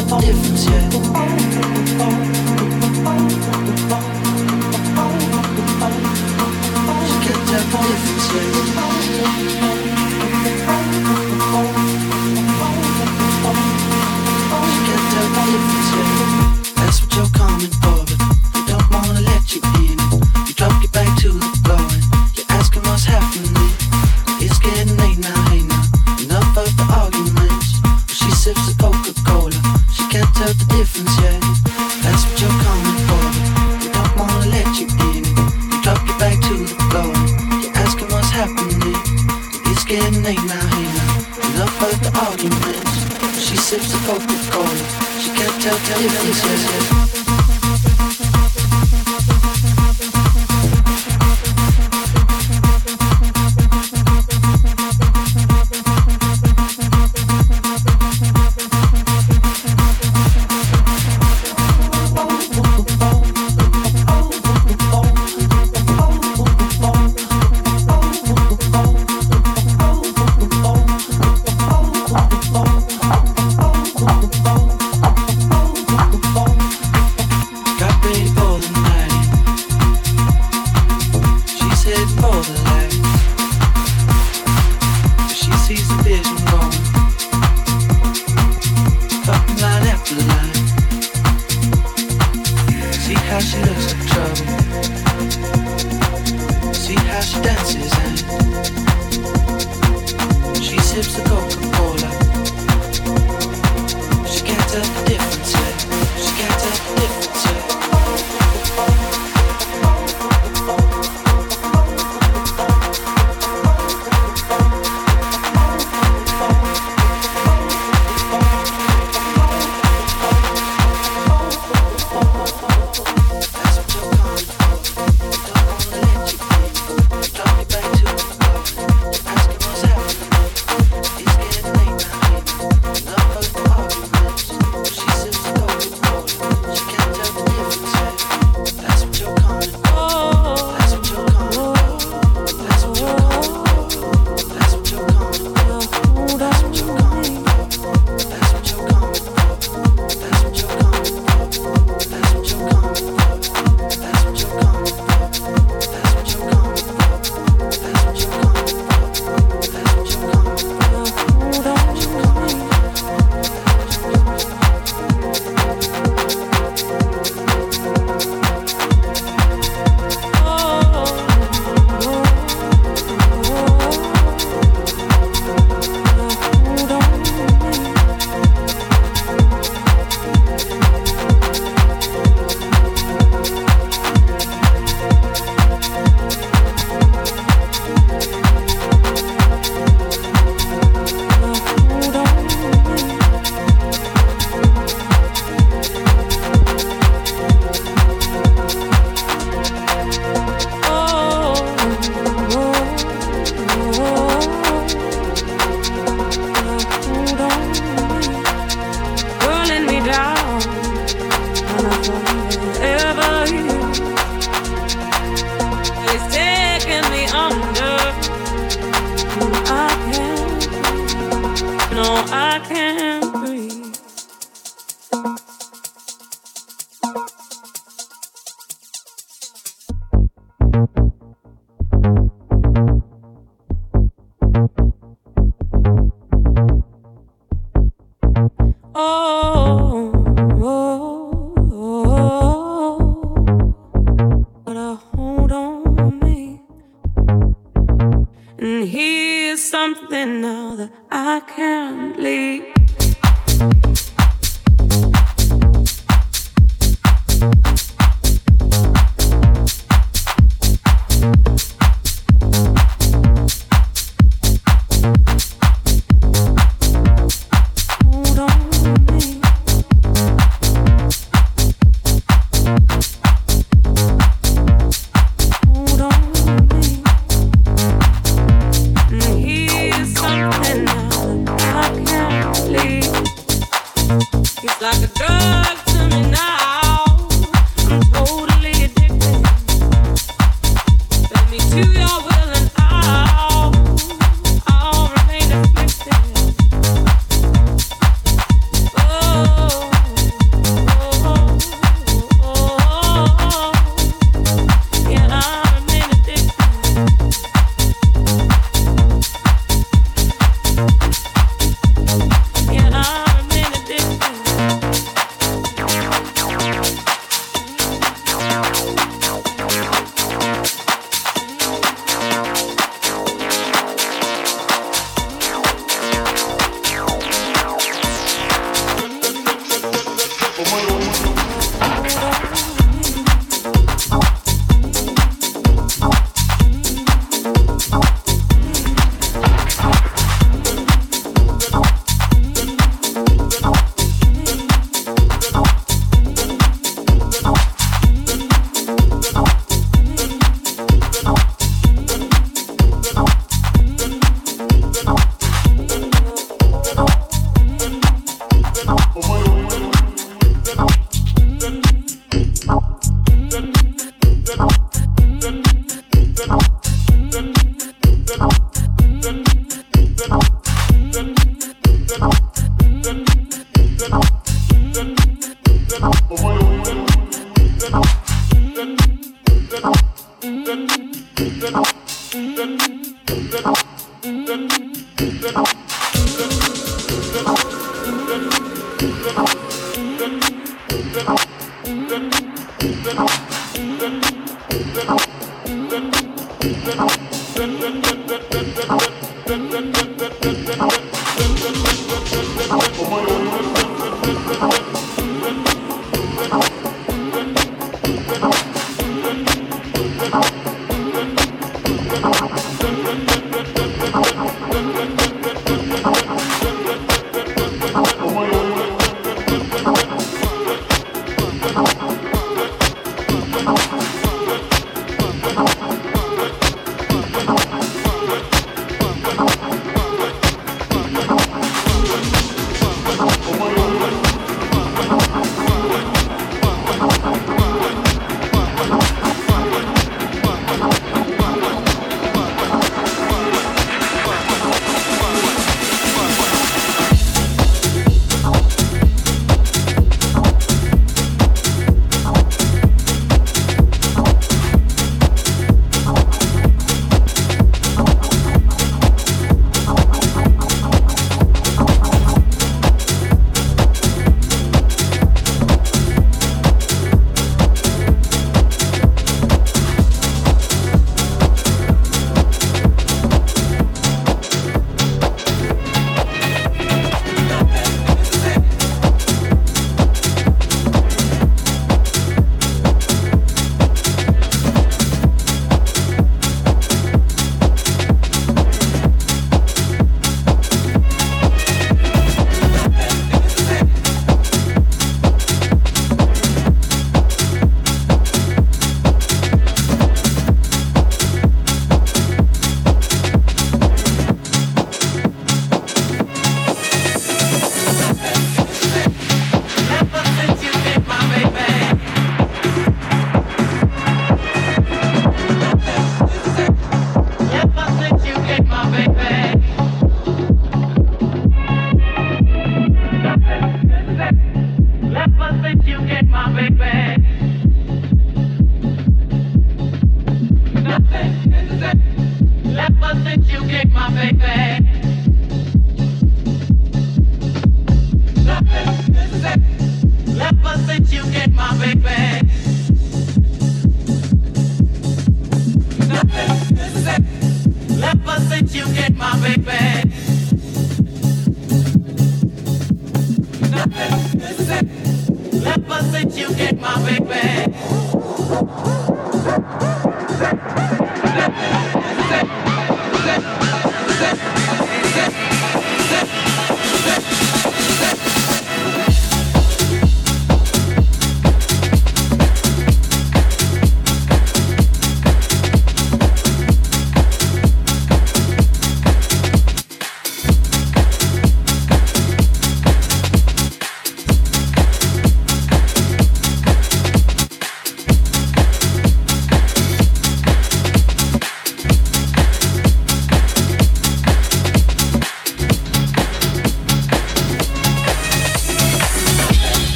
dans les tell the difference yeah. That's what you're coming for. They don't wanna let you in. You drop your back to the floor. You're asking what's happening. It's getting late now, hey now. Enough of the arguments. She sips the Coca-Cola. She can't tell the difference yet.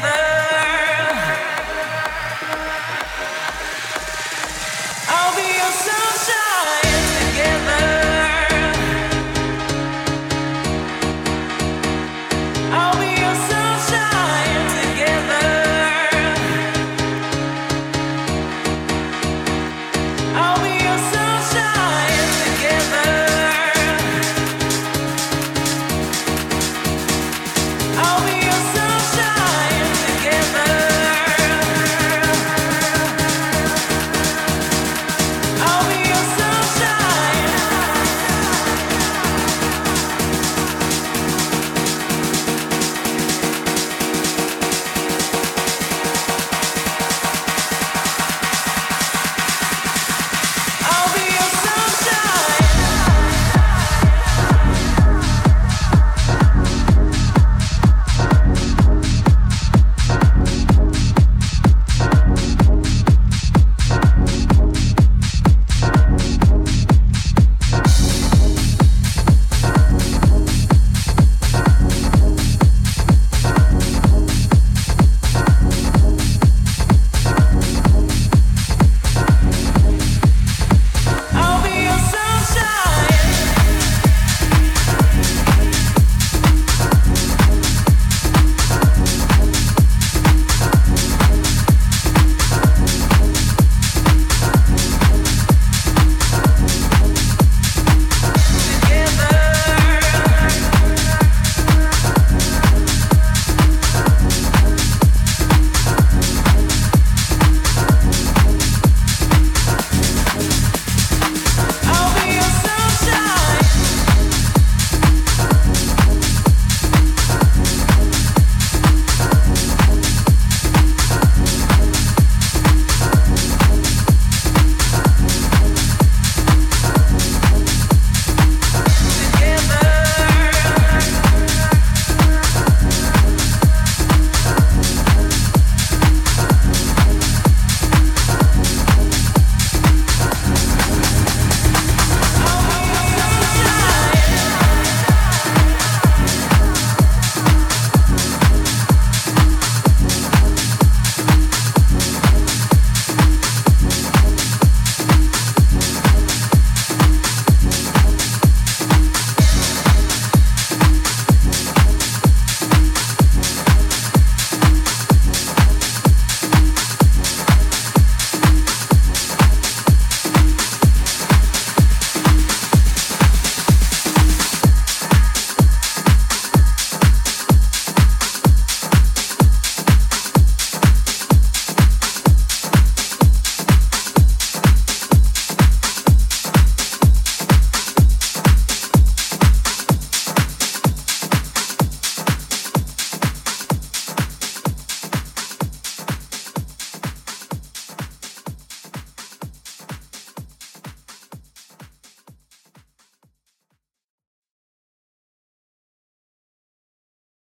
never